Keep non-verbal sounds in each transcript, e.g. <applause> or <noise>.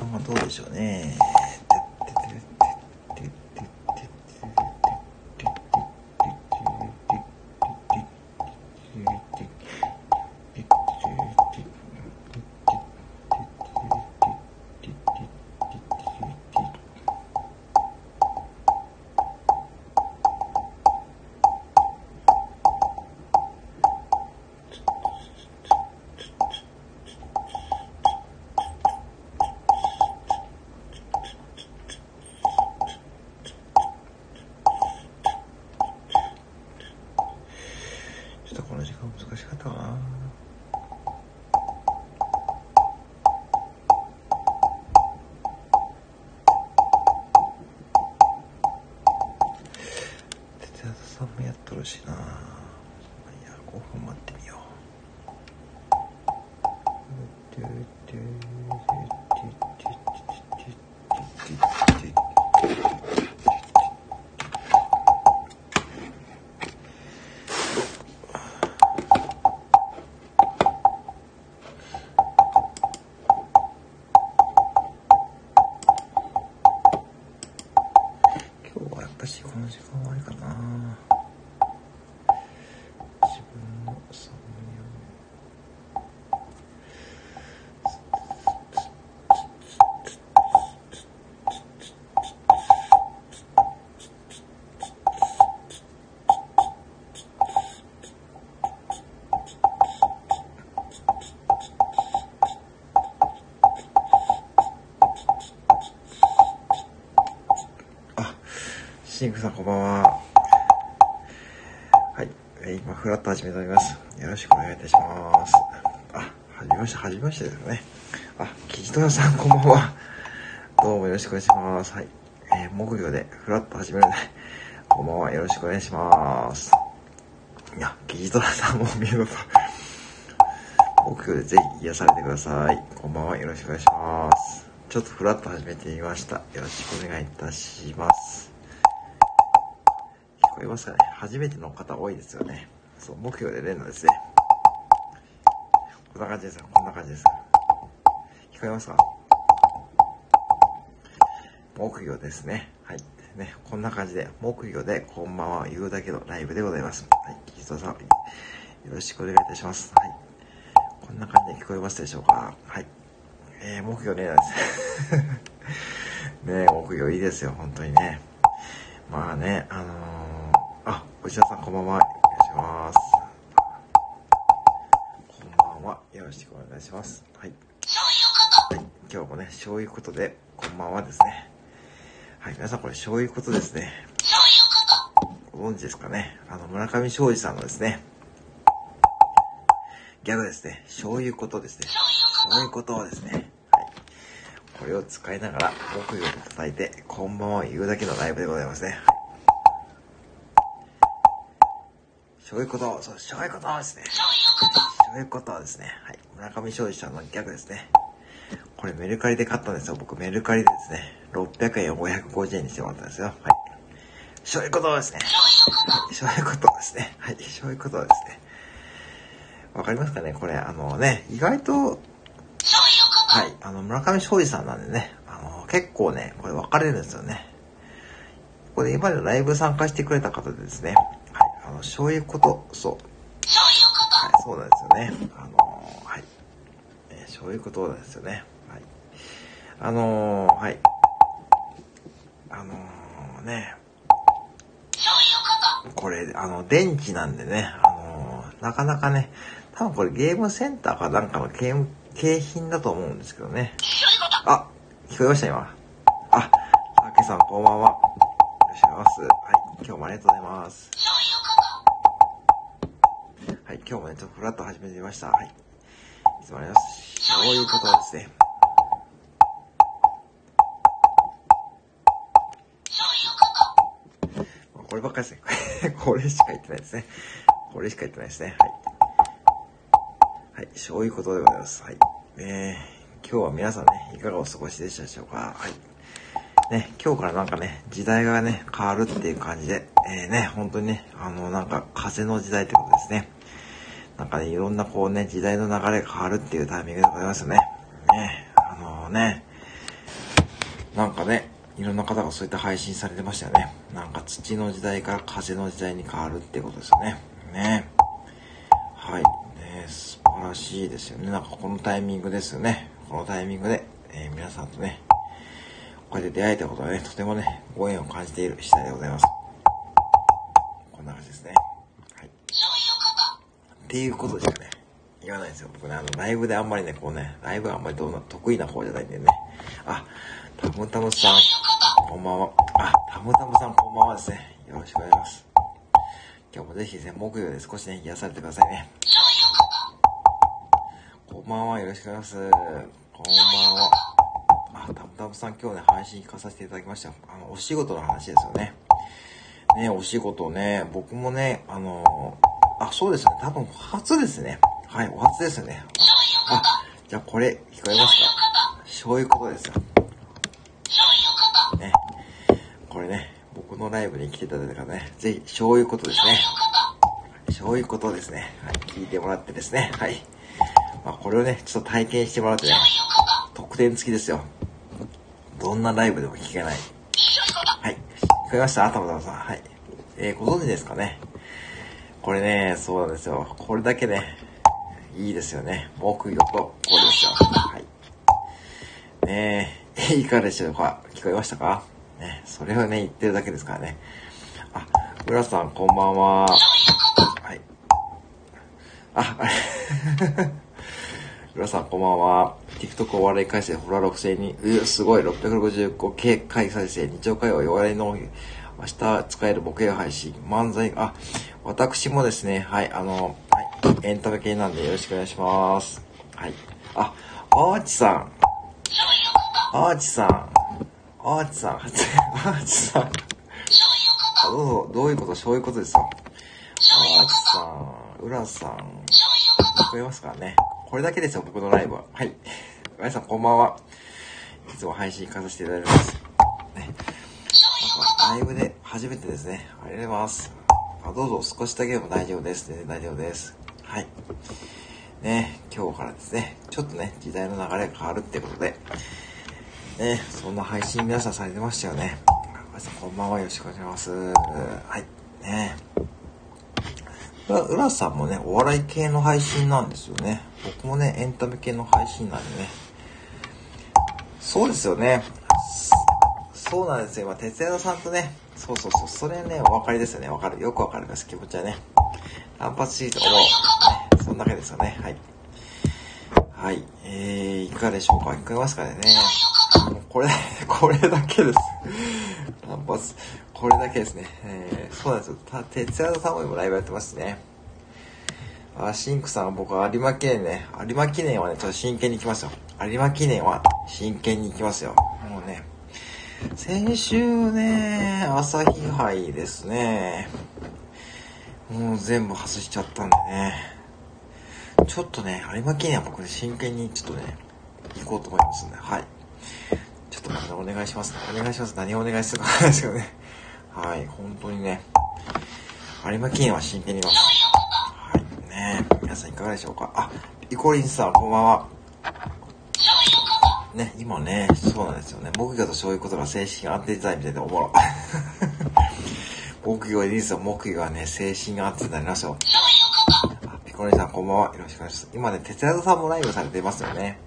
感はどうでしょうね。ー今、フラット始めております。よろしくお願いいたします。あ、はじめまして、はじめましてですね。あ、キジトラさんこんばんは。どうもよろしくお願いします。はい。えー木魚でフラット始めるので、こんばんは。よろしくお願いします。いや、キジトラさんも見事。木魚でぜひ癒されてください。こんばんは。よろしくお願いします。ちょっとフラット始めてみました。よろしくお願いいたします。聞こえますかね？初めての方多いですよね。そう、目標で練るのですね。こんな感じですよ。こんな感じです。聞こえますか？木魚ですね。はい。ね、こんな感じで、木魚でこんばんは言うだけのライブでございます。はい。キさん、よろしくお願いいたします。はい。こんな感じで聞こえますでしょうか？はい。えー、木魚ね、です。<laughs> ね木魚いいですよ、本当にね。まあね、あのー、あ、おじささんこんばんは。よろしくお願いします。はい。はい。今日もね、そういうことで、こんばんはですね。はい、皆さんこれ、そういうことですね。ご存知ですかね？あの、村上昌司さんのですね、ギャグですね。そういうことですね。そういうことをですね。はい。これを使いながら、木曜で叩いて、こんばんは言うだけのライブでございますね。そういうこと、そう、そういうことですね。そういうことということはですね。はい。村上昌司さんのギャグですね。これメルカリで買ったんですよ。僕メルカリでですね、600円を550円にしてもらったんですよ。はい。そういうことですね。そういうことですね。はい。そういうことですね。わかりますかね？これ、あのね、意外と、はい、あの、村上昌司さんなんでね、あの、結構ね、これ分かれるんですよね。これ今までライブ参加してくれた方でですね、はい、あの、そういうこと、そう。そうなんですよね。あの、はい。えーそういうことなんですよね。はい。あのーはい。あのーね、これ、あの、電池なんでね、あのーなかなかね、多分これゲームセンターかなんかのゲーム、景品だと思うんですけどね。あ、聞こえました今。あ、たけさんこんばんは。よろしくお願いします。はい、今日もありがとうございます。はい、今日もね、ちょっとフラッと始めてみました。はい。いつもありがとうございます。そういうことですね。こればっかりですね。<laughs> これしか言ってないですね。これしか言ってないですね。はい。はい、そういうことでございます。はい。え今日は皆さんね、いかがお過ごしでしたでしょうかはい。ね、今日からなんかね、時代がね、変わるっていう感じで、えー、ね、本当にね、あの、なんか風の時代ってことですね。なんかね、いろんなこうね、時代の流れが変わるっていうタイミングでございますよね。ね、あのー、ね、なんかね、いろんな方がそういった配信されてましたよね。なんか土の時代から風の時代に変わるっていうことですよね。ね。はい。ね、素晴らしいですよね。なんかこのタイミングですよね。このタイミングで、えー、皆さんとね、こうやって出会えたことはね、とてもね、ご縁を感じている次第でございます。っていうことですよね。言わないですよ。僕ね、あの、ライブであんまりね、こうね、ライブはあんまりどうな、得意な方じゃないんでね。あ、タムタムさん、こんばんは。あ、タムタムさんこんばんはですね。よろしくお願いします。今日もぜひですね、木曜で少しね、癒されてくださいね。こんばんは、よろしくお願いします。こんばんは。あ、たむたむさん今日ね、配信聞かさせていただきました。あの、お仕事の話ですよね。ね、お仕事ね、僕もね、あの、あ、そうですね、多分初ですね。はい、お初ですね。あ、じゃあこれ、聞こえますか？そういうことですよ。ね。これね、僕のライブに来ていただいた方ね、ぜひ、そういうことですね。そういうことですね。はい、聞いてもらってですね。はい。まあ、これをね、ちょっと体験してもらってね、特典付きですよ。どんなライブでも聞けない。はい。聞こえました？たまたまさん。はい。えー、ご存知ですかね？これね、そうなんですよ。これだけね、いいですよね。木魚とこれですよ。はい。ねえ、いかがでしょうか？聞こえましたか？ね、それをね、言ってるだけですからね。あ、浦さん、こんばんは。はい。あ、あれ。浦さん、こんばんは。TikTok お笑い改正、フラ6000に、うすごい、665系回再生、日曜会話、お笑いの、明日使えるボケ配信、漫才、あ、私もですね、はい、あの、はい、エンタメ系なんでよろしくお願いします。はい。あ、アーチさん。アーチさん。アーチさん。アーチさん。あ、どうぞ、どういうこと？そういうことですよ。アーチさん、浦さん。聞こえますかね？これだけですよ、僕のライブは。はい。皆さんこんばんは。いつも配信行かさせていただいてます。ね。なんか、ライブで初めてですね。ありがとうございます。あどうぞ少しだけでも大丈夫です。ね、大丈夫です。はい。ね、今日からですね、ちょっとね、時代の流れが変わるってことで、ね、そんな配信皆さんされてましたよね。皆さんこんばんは、よろしくお願いします。はい。ね。浦さんもね、お笑い系の配信なんですよね。僕もね、エンタメ系の配信なんでね。そうですよね。そうなんですよ。今、哲也さんとね、そうそうそう、それね、お分かりですよね。わかる。よくわかります。気持ちはね。単発シート、思う。ね、そんなわけですよね。はい。はい。えー、いかがでしょうか？聞こえますかね？これ、<laughs> これだけです。単発。これだけですね。えー、そうなんですよ。た、哲也さんも今ライブやってますね。あ、シンクさん、僕有馬記念ね。有馬記念はね、ちょっと真剣に行きますよ。有馬記念は真剣に行きますよ。先週ね、朝日杯ですね。もう全部外しちゃったんでね。ちょっとね、有馬記念は僕真剣にちょっとね、行こうと思いますんで、はい。ちょっとまたお願いします、ね。お願いします。何をお願いするかなんですけどね。はい、本当にね。有馬記念は真剣にいます。はい、ね皆さんいかがでしょうか。あ、イコリンさん、こんばんは。ね、今ね、そうなんですよね。木魚とそういうことが精神安定剤みたいでおもろ。木魚いいですよ。木魚はね、精神安定になりますよ。あ、ピコリンさん、こんばんは。よろしくお願いします。今ね、哲也さんもライブされてますよね。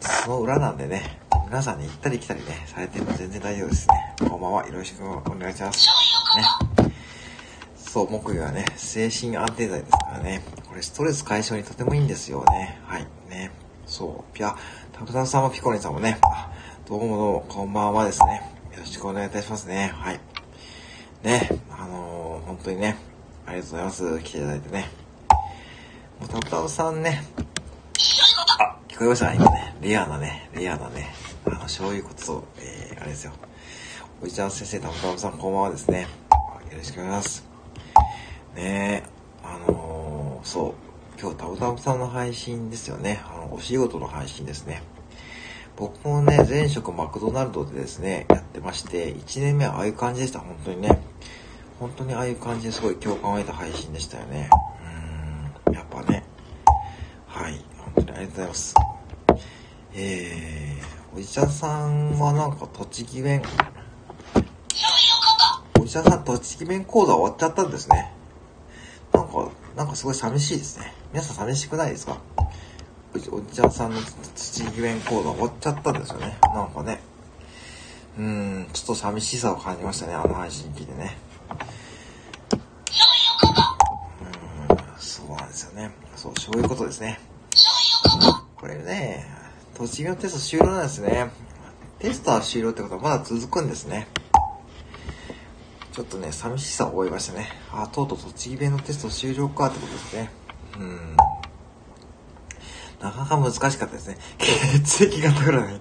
その裏なんでね、皆さんね、行ったり来たりね、されても全然大丈夫ですね。こんばんは。よろしくお願いします。ね。そう、木魚はね、精神安定剤ですからね。これストレス解消にとてもいいんですよね。はい。ね。そう。ピャ、タブタブさんもピコリンさんもね、どうもどうも、こんばんはですね。よろしくお願いいたしますね。はい。ね、あのー、本当にね、ありがとうございます。来ていただいてね。もうタブタブさんね、あ、聞こえました今ね、レアなね、レアなね、あの、そういうこと、えー、あれですよ。おじちゃん先生、たむたむさん、こんばんはですね。よろしくお願いします。ねえ、あのー、そう。今日タブタブさんの配信ですよね。あの、お仕事の配信ですね。僕もね、前職マクドナルドでですね、やってまして、1年目はああいう感じでした、本当にね。本当にああいう感じですごい共感を得た配信でしたよね。うーん、やっぱね。はい、本当にありがとうございます。えー、おじちゃんさんはなんか栃木弁、おじちゃんさん栃木弁講座終わっちゃったんですね。なんか、なんかすごい寂しいですね。皆さん寂しくないですか？おじちゃんさんの土弁講座終わっちゃったんですよね。なんかね。うん、ちょっと寂しさを感じましたね、あの配信聞いてね。うん、そうなんですよね。そう、そういうことですね。これね、栃木のテスト終了なんですね。テストは終了ってことはまだ続くんですね。ちょっとね、寂しさを覚えましたね。あ、とうとう栃木弁のテスト終了かってことですね。うん。なかなか難しかったですね。<laughs> 血液型占い。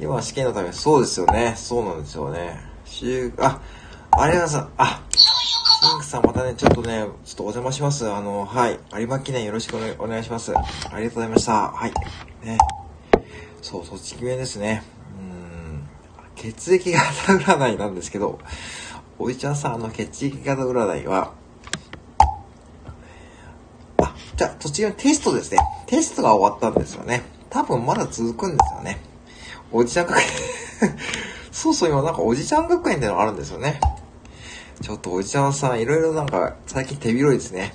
今は試験のため、そうですよね。そうなんですよね。週、あ、ありがとうございます。あ、シンクさんまたね、ちょっとね、ちょっとお邪魔します。あの、はい。有馬記念よろしくお願いします。ありがとうございました。はい。ね。そう、栃木弁ですね。うん。血液型占いなんですけど、おいちゃんさん、あの、血液型占いは、あ、じゃあ、栃木のテストですね。テストが終わったんですよね。多分まだ続くんですよね。おじちゃん学園 <laughs> そうそう、今なんかおじちゃん学園ってのがあるんですよね。ちょっとおじちゃんさん、いろいろなんか、最近手広いですね。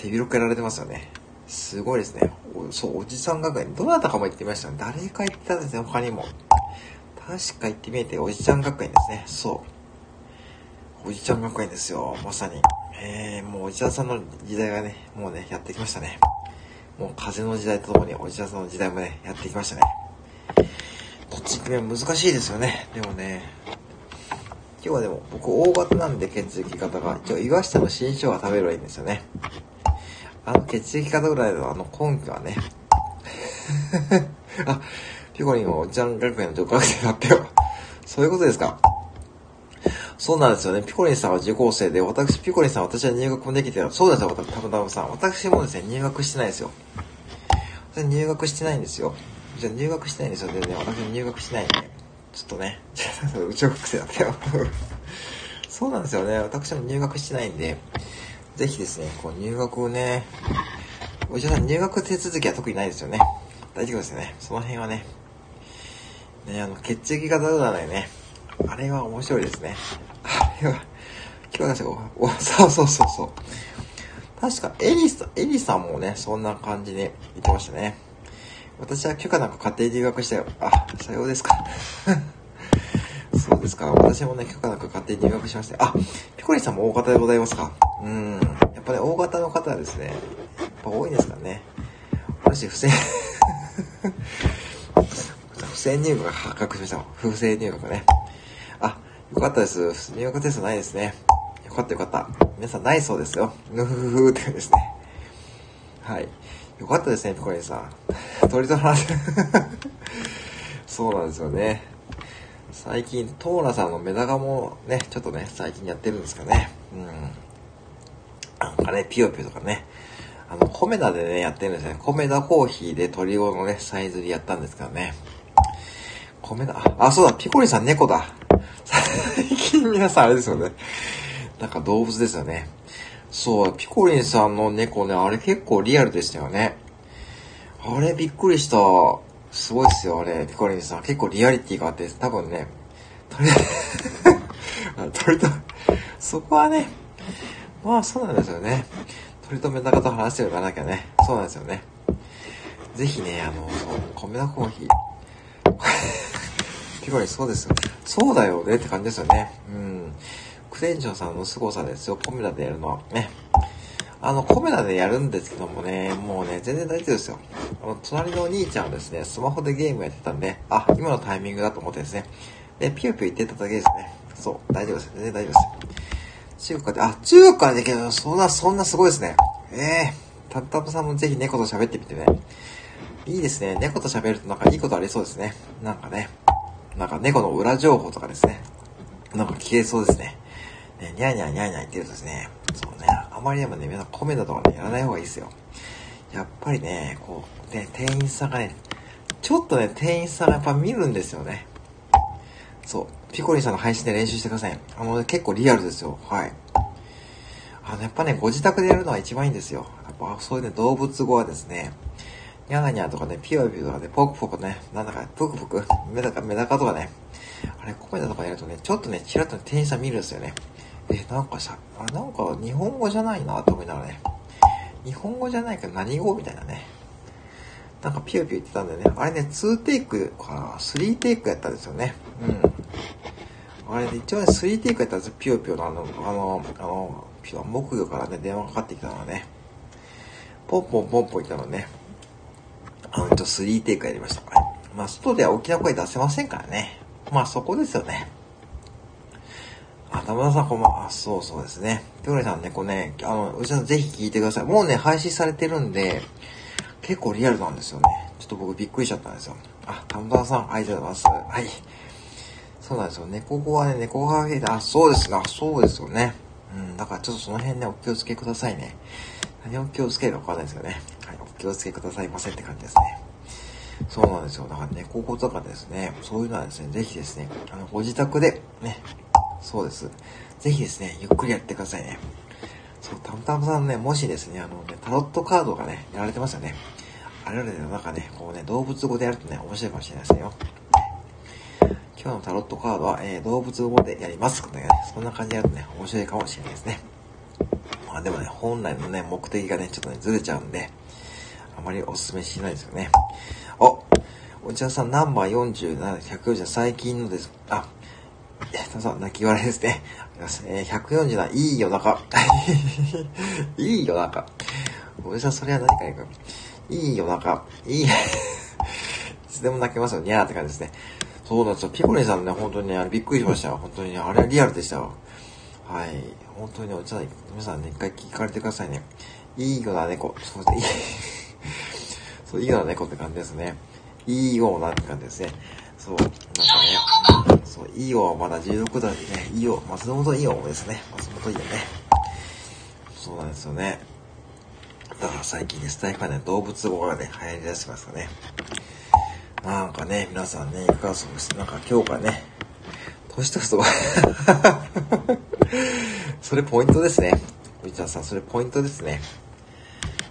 手広くやられてますよね。すごいですね。そう、おじさん学園、どなたかも言ってましたね。誰か言ってたんですね、他にも。確か言ってみえて、おじちゃん学園ですね。そう。おじちゃん学園ですよ、まさに。えー、もうおじちゃんさんの時代がね、もうね、やってきましたね。もう風の時代とともにおじちゃんさんの時代もね、やってきましたね。栃木弁難しいですよね。でもね、今日はでも僕大型なんで血液型が、一応岩下の新生姜食べればいいんですよね。あの血液型ぐらいのあの根拠はね。あ、<laughs> ピコリンはおじちゃん学園の女学生だったよ。<laughs> そういうことですか。そうなんですよね。ピコリンさんは受講生で、私、ピコリンさん、私は入学もできてそうですよ、たぶたぶさん。私もですね、入学してないですよ。私入学してないんですよ。じゃ入学してないんですよ、全然。私入学してないんで。ちょっとね、<laughs> 宇宙学生だったよ。<laughs> そうなんですよね。私も入学してないんで、ぜひですね、こう入学をね、おじさん入学手続きは特にないですよね。大丈夫ですよね。その辺はね。ね、あの、血液型占いね。あれは面白いですね。あれは、今日はお、<laughs> そうそうそうそう。確か、エリさん、エリさんもね、そんな感じで言ってましたね。私は許可なく家庭留学したよ。あ、さようですか。<laughs> そうですか。私もね、許可なく家庭留学しました。あ、ピコリさんも大型でございますか。うん。やっぱね、大型の方はですね、やっぱ多いんですからね。私、不正不正入学が発覚しました。不正入学ね。あ、よかったです。入学テストないですね。よかったよかった。皆さんないそうですよ。ぬふふふってですね。はい。よかったですね、ピコリンさん。鳥と話 <laughs> そうなんですよね。最近、トーラさんのメダカもね、ちょっとね、最近やってるんですかね。うん。なんかね、ピヨピヨとかね。あの、コメダでね、やってるんですね。コメダコーヒーで鳥語のね、サイズでやったんですからね。コメダ、あ、そうだ、ピコリさん猫だ。<laughs> 最近皆さんあれですよね。なんか動物ですよね。そう、ピコリンさんの猫ね、あれ結構リアルでしたよね。あれびっくりした。すごいっすよ、あれ、ピコリンさん。結構リアリティがあって、多分ね、鳥 <laughs> と、そこはね、まあそうなんですよね。鳥とメダカと話してるかなきゃね。そうなんですよね。ぜひね、あの、そう、米田コーヒー。ピコリそうですよ。そうだよねって感じですよね。うん。クレンジョンさんの凄さですよ。コメダでやるのは。ね。あの、コメダでやるんですけどもね、もうね、全然大丈夫ですよ。あの、隣のお兄ちゃんはですね、スマホでゲームやってたんで、あ、今のタイミングだと思ってですね。で、ピヨピヨ言ってただけですね。そう、大丈夫です。全然大丈夫です。中華で、あ、中華でけど、そんな、そんなすごいですね。ええー、タッタブさんもぜひ猫と喋ってみてね。いいですね。猫と喋るとなんかいいことありそうですね。なんかね。なんか猫の裏情報とかですね。なんか消えそうですね。ね、ニャーニャーニャーニャー言ってるとですね、そうね、あまりでもね、皆さんコメントとかね、やらない方がいいですよ。やっぱりね、こう、ね、店員さんがね、ちょっとね、店員さんがやっぱ見るんですよね。そう。ピコリンさんの配信で練習してください。あの、ね、結構リアルですよ。はい。あの、やっぱね、ご自宅でやるのは一番いいんですよ。やっぱ、そういうね、動物語はですね、ニャーニャーとかね、ピヨピヨとかね、ポクポクね、なんだか、プクプク、<laughs> メダカ、メダカとかね、あれ、コメダとかやるとね、ちょっとね、チラッと、ね、店員さん見るんですよね。え、なんかさ、あ、なんか日本語じゃないなと思いながらね、日本語じゃないけど何語みたいなね。なんかピヨピヨ言ってたんだよね。あれね、2テイクかな ?3 テイクやったんですよね。うん。あれで、一応ね、3テイクやったんですよ。ピヨピヨのあの、あの、あの、木魚からね、電話かかってきたのはね。ポンポンポンポン言ったのね。あの、一応3テイクやりました。まあ、外では大きな声出せませんからね。まあ、そこですよね。あ、田村さんこんばんは。あ、そうそうですね。ピョレさんね、ね、あの、うちのぜひ聞いてください。もうね、配信されてるんで、結構リアルなんですよね。ちょっと僕びっくりしちゃったんですよ。あ、田村さん、ありがとうございます。はい。そうなんですよ。猫語はね、猫カフェで、あ、そうですあ、そうですよね。うん、だからちょっとその辺ね、お気をつけくださいね。何を気をつけるかわかんないですよね。はい、お気をつけくださいませって感じですね。そうなんですよ。だから猫語とかですね、そういうのはですね、ぜひですね、あの、ご自宅で、ね、そうです。ぜひですね、ゆっくりやってくださいね。そう、たむたむさんね、もしですね、あのね、タロットカードがね、やられてますよね。あれらね、なんかね、こうね、動物語でやるとね、面白いかもしれないですよ。今日のタロットカードは、えー、動物語でやります。ね、そんな感じでやるとね、面白いかもしれないですね。まあでもね、本来のね、目的がね、ちょっとね、ずれちゃうんで、あまりお勧めしないですよね。おお茶さん、ナンバー47、140最近のです。あ、皆さん、泣き笑いですね。えー、147、いい夜中。<laughs> いい夜中。おじさん、それは何かいいか。いい夜中。いい、<laughs> いつでも泣けますよ、にゃーって感じですね。そうなんですよ。ピコリンさんね、本当にね、あれびっくりしましたよ。本当にね、あれはリアルでしたよ。はい。本当におじさん、皆さんね、一回聞かれてくださいね。いいよな猫。そうですね。そう、いいよな猫って感じですね。いいよなって感じですね。そう、なんかね、そう、いいよはまだ16度でね、いいよ、松本いいよですね。松本いいよね。そうなんですよね。だから最近ね、スタイフはね、動物語がね、流行り出してますかね。なんかね、皆さんね、いかがそうですなんか今日からね、年取ると、<laughs> それポイントですね。みちゃんさん、それポイントですね。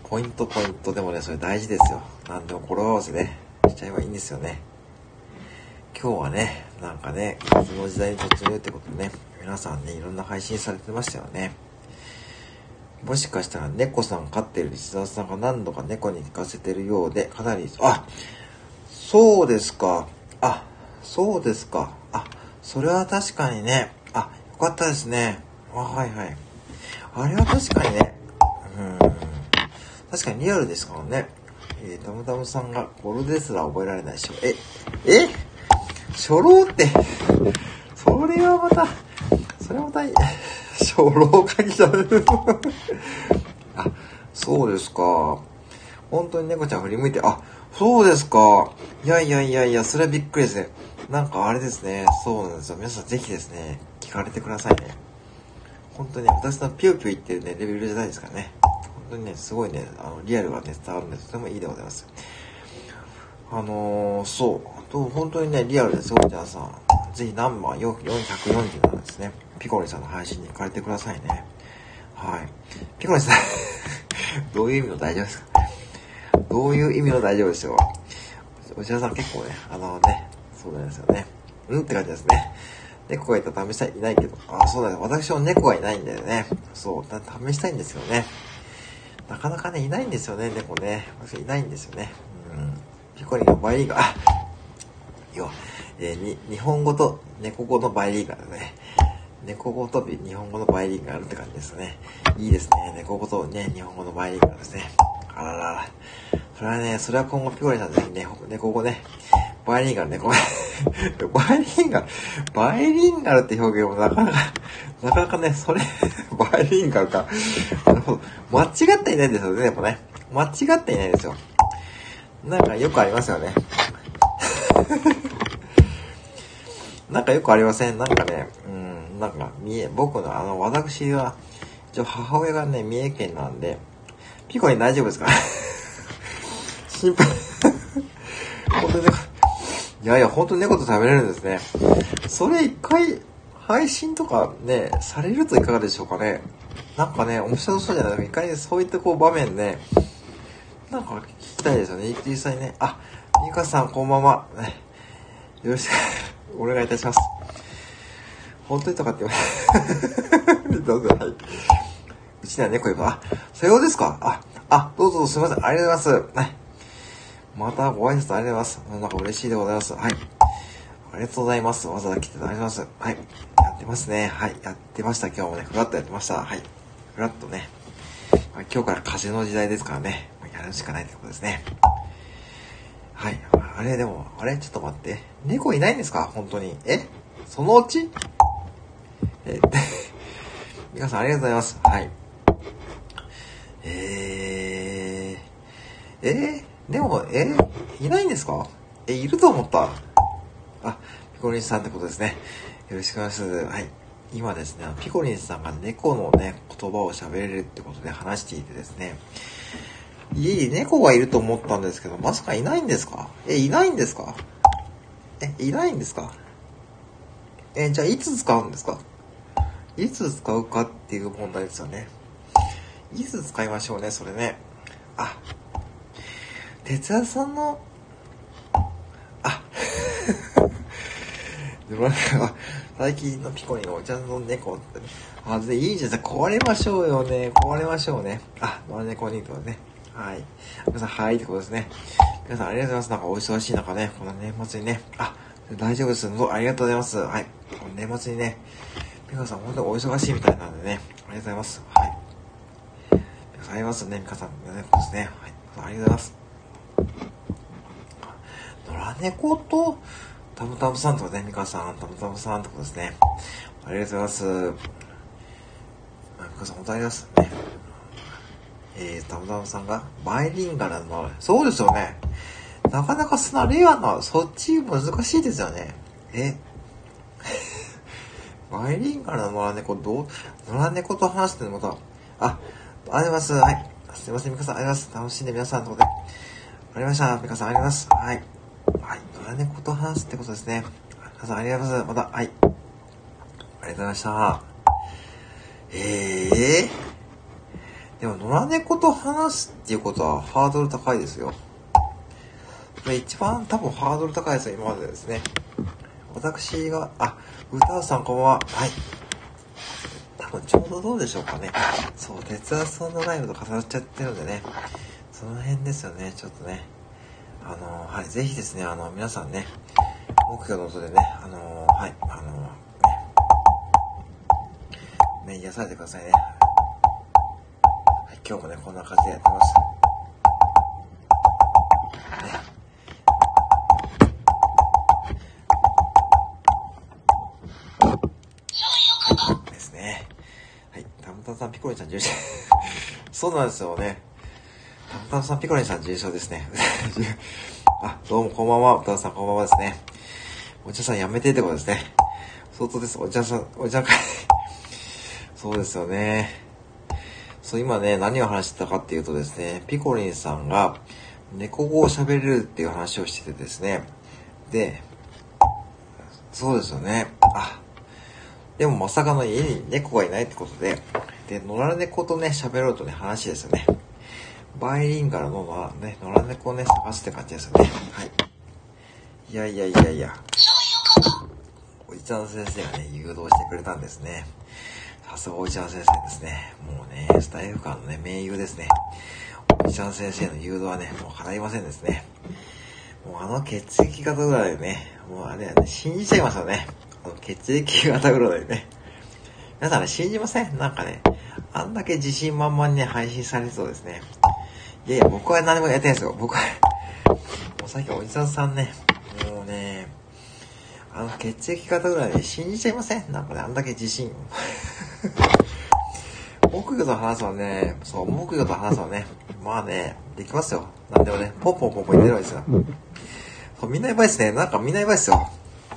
ポイント、ポイント。でもね、それ大事ですよ。なんでも語呂合わせね、しちゃえばいいんですよね。今日はね、なんかね、いつの時代に突入ってことでね、皆さんね、いろんな配信されてましたよね。もしかしたら猫さん飼ってるリスナーさんが何度か猫に聞かせてるようで、かなり、あ、そうですか。あ、そうですか。あ、それは確かにね。あ、よかったですね。あ、はいはい。あれは確かにね。うん。確かにリアルですからね。えー、たむたむさんがゴルですら覚えられないでしょ。え、え？初老って、<laughs> それはまた、それはまた、<laughs> 初老書きだね。<laughs> あ、そうですか。本当に猫ちゃん振り向いて、あ、そうですか。いやいやいやいや、それはびっくりですね。なんかあれですね。そうなんですよ。皆さんぜひですね、聞かれてくださいね。本当に、私のピューピュー言ってるね、レベルじゃないですからね。当にね、すごいね、あの、リアルがね、伝わるんで、とてもいいでございます。あのー、そう。と、本当にね、リアルですよ、じゃあさん。ぜひナンバー447ですね。ピコリさんの配信に行かれてくださいね。はい。ピコリさん <laughs> どういう意味の大丈夫ですか？どういう意味の大丈夫ですよ。内田さん結構ね、あのね、そうなんですよね。うんって感じですね。猫がいたら試したい、いないけど。あ、そうだよ。私も猫がいないんだよね。そう、だ試したいんですよね。なかなかね、いないんですよね、猫ね。いないんですよね。うん。ピコリがバイリーガー、あ要えー、に、日本語と猫語のバイリーガーだね。猫語と日本語のバイリンガルって感じですね。いいですね。猫語とね、日本語のバイリンガルですね。あららら。それはね、それは今後ピコリさんぜひね、猫語ね、バイリンガル、猫、<laughs> バイリンガル、バイリンガルって表現もなかなか、なかなかね、それ、<laughs> バイリンガルか。なるほど。間違っていないんですよね、でもね。間違っていないんですよ。なんかよくありますよね。<laughs> なんかよくありません？なんかね、うん、なんか、三重、僕のあの、私は、一応母親がね、三重県なんで、ピコに大丈夫ですか？心配。本当に、いやいや、本当に猫と食べれるんですね。それ一回、配信とかね、されるといかがでしょうかね。なんかね、面白そうじゃない？ですか。一回そういったこう場面ね、なんか聞きたいですよね。実際ね。あ、ミカさんこんばんは。よろしく <laughs> お願いいたします。本当にとかって言われ <laughs> どうぞ、はい。うちには猫いるあ、さようですか？あ、あ、どうぞすいません。ありがとうございます。はい。またご挨拶ありがとうございます。なんか嬉しいでございます。はい。ありがとうございます。わざわざ来ていただきます。はい。やってますね。はい。やってました。今日もね、ふらっとやってました。はい。ふらっとね。今日から風の時代ですからね。やるしかないってことですね。はい。あれ、でも、あれ？ちょっと待って。猫いないんですか？本当に。え？そのうち？え、<laughs> 皆さんありがとうございます。はい。えー、えー、でも、え、いないんですか？え、いると思った。あ、ピコリンさんってことですね。よろしくお願いします。はい。今ですね、ピコリンさんが猫のね、言葉を喋れるってことで話していてですね、家に猫がいると思ったんですけど、まさかいないんですか？え、いないんですか？え、いないんですか？え、じゃあいつ使うんですか？いつ使うかっていう問題ですよね。いつ使いましょうね、それね。あ、哲也さんの、あ、<laughs> 最近のピコリのお茶の猫って、あ、でいいじゃん、壊れましょうよね。壊れましょうね。あ、野良猫にとね。はい。皆さん、はいってことですね。皆さん、ありがとうございます。なんかお忙しい中ね、この年末にね。あ、大丈夫です。どうありがとうございます。はい。この年末にね、ピカさん、本当にお忙しいみたいなんでね。ありがとうございます。はい。皆さん、ありますね。ミカさん、ね、ですね。はい。ありがとうございます。野良猫と、タムタムさんとかね、ミカさん、タムタムさんとかですね。ありがとうございます。ミカさん、本当ありがとうございます。ね。えー、たむたむさんが、バイリンガルの、そうですよね。なかなかそのレアな、そっち難しいですよね。え？<laughs> バイリンガルの野良猫、どう、野良猫と話してるのまた、あ、ありがとうございます。はい。すいません、ミカさん、ありがとうございます。楽しんで皆さんとこありました。ミカさん、ありがとうございます。はい。はい。野良猫と話すってことですね。皆さん、ありがとうございます。また、はい。ありがとうございました。ええー？でも、野良猫と話すっていうことはハードル高いですよ。一番多分ハードル高いですよ、今までですね。私が、あ、歌うさんこんばんは。はい。多分ちょうどどうでしょうかね。そう、鉄腕さんのライブと重なっちゃってるんでね。その辺ですよね、ちょっとね。あのはい、ぜひですね、あの、皆さんね、目標の音でね、あのはい、あのね、ね、癒されてくださいね。はい今日もね、こんな感じでやってます。ですね。はい。たむたむさん、ピコリンさん、重症。<laughs> そうなんですよね。たむたむさん、ピコリンさん、重症ですね。<laughs> あ、どうもこんばんは。たむさん、こんばんはですね。お茶さんやめてってことですね。相当です。お茶さん、お茶会。<laughs> そうですよね。そう、今ね、何を話してたかっていうとですね、ピコリンさんが猫語を喋れるっていう話をしててですね、で、そうですよね。あ、でもまさかの家に猫がいないってことで、で、野良猫とね、喋ろうとね、話ですよね。バイリンガルのね、野良猫をね、探すって感じですよね。はい。いやいやいやいや。おじちゃん先生がね、誘導してくれたんですね。さすがおじちゃん先生ですね。もうね、スタイフ間のね、盟友ですね。おじちゃん先生の誘導はね、もう叶いませんですね。もうあの血液型ぐらいでね、もうあれは、ね、信じちゃいますよね。あの血液型ぐらいでね。皆さんね、信じませんなんかね、あんだけ自信満々にね、配信されそうですね。いやいや、僕は何もやってないですよ。僕はもうさっきおじさんさんね、もうね、あの血液型ぐらいで信じちゃいませんなんかね、あんだけ自信。<laughs> 木魚と話すはね、そう、木魚と話すはね、まあね、できますよ。なんでもね、ポンポンポンポン言ってるわけですよ。そうみんなやばいっすね。なんかみんなやばいっすよ。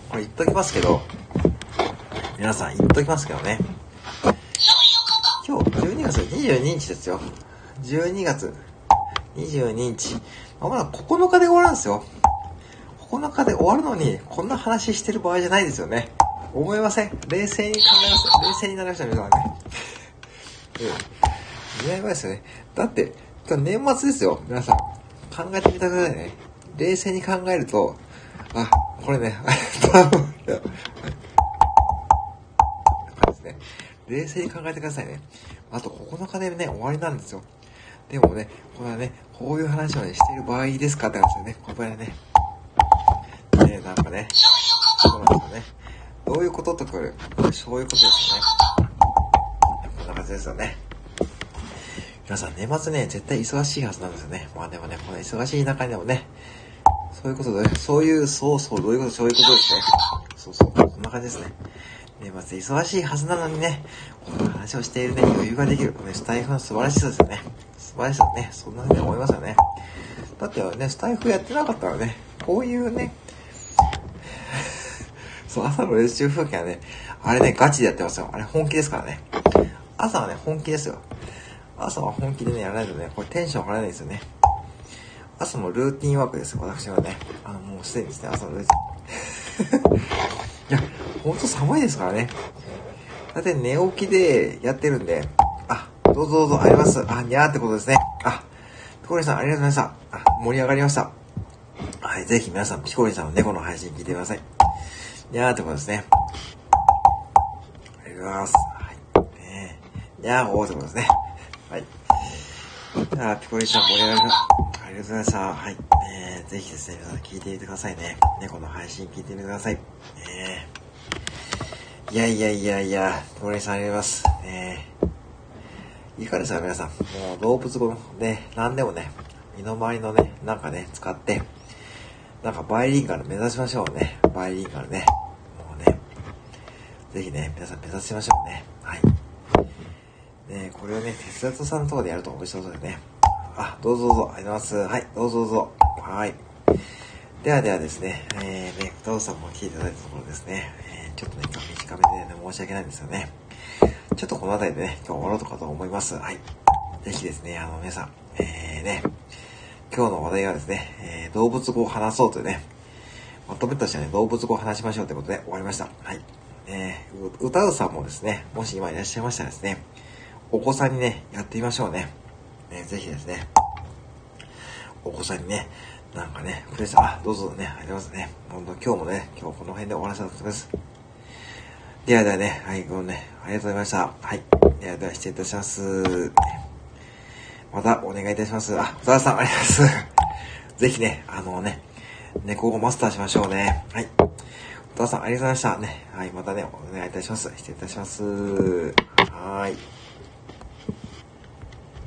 これ言っときますけど、皆さん言っときますけどね。12月22日ですよ。12月22日。まもなく9日で終わるんですよ。9日で終わるのに、こんな話してる場合じゃないですよね。思いません？冷静に考えます。冷静になりました、皆さんね。うん。似合いますよね。だって、年末ですよ、皆さん。考えてみてくださいね。冷静に考えると、あ、これね、<laughs> <laughs> ですね。冷静に考えてくださいね。あと9日でね、終わりなんですよ。でもね、これはね、こういう話をね、している場合ですかって話ですよね。これはね。ね、なんかね、そうなんですよね。どういうこととか、そういうことですよね。こんな感じですよね。皆さん、年末ね、絶対忙しいはずなんですよね。まあでもね、この忙しい中でもね、そういうことで、そういう、そうそう、どういうこと、そういうことですね。そうそう、こんな感じですね。年末忙しいはずなのにね、この話をしているね、余裕ができる。これ、スタイフの素晴らしさですよね。素晴らしさね。そんな風に思いますよね。だってね、スタイフやってなかったらね、こういうね、<laughs> そう、朝の練習風景はね、あれね、ガチでやってますよ。あれ本気ですからね。朝はね、本気ですよ。朝は本気でね、やらないとね、これテンション上がらないですよね。朝のルーティンワークですよ、私はね。あの、もうすでにですね、朝のルーティン。<laughs> いや、ほんと寒いですからね。だって寝起きでやってるんで、あ、どうぞどうぞ、あります。あ、にゃーってことですね。あ、ピコリさんありがとうございました。あ、盛り上がりました。はい、ぜひ皆さん、ピコリさんの猫の配信聞いてください。にゃーってことですね。ありがとうございます。はい。ねにゃーほーってことですね。はい。じゃあ、ピコリさん盛り上がりました。ありがとうございました。はい。えー、ぜひですね、皆さん聞いてみてくださいね。猫の配信聞いてみてください。えー、いやいやいやいや、ピコリンさんありがとうございます。えー、いかがですか皆さん。もう動物語ね、何でもね、身の回りのね、なんかね、使って、なんかバイリンガル目指しましょうね。バイリンガルね。もうね、ぜひね、皆さん目指しましょうね。はい。ねこれをね、鉄達さんのところでやると面白そうでね。あ、どうぞどうぞ、ありがとうございます。はい、どうぞどうぞ。はい。ではではですね、えー、ね、どうさんも来ていただいたところですね、えー、ちょっとね、今日短めでね、申し訳ないんですよね。ちょっとこの辺りでね、今日終わろうとかと思います。はい。ぜひですね、あの、皆さん、えー、ね、今日の話題はですね、えー、動物語を話そうというね、まとめとしてはね、動物語を話しましょうということで終わりました。はい。えー、歌うさんもですね、もし今いらっしゃいましたらですね、お子さんにね、やってみましょうね。ね、ぜひですね、お子さんにね、なんかね、プレゼンあ、どうぞね、ありがとうございますね。本当今日もね、今日この辺で終わらせたいと思います。ではではね、はい、ごめんね、ありがとうございました。はい。ではでは失礼いたします。またお願いいたします。あ、ザワさん、ありがとうございます。<laughs> ぜひね、あのね、猫をマスターしましょうね。はい。お父さん、ありがとうございました。ね。はい、またね、お願いいたします。失礼いたします。はーい。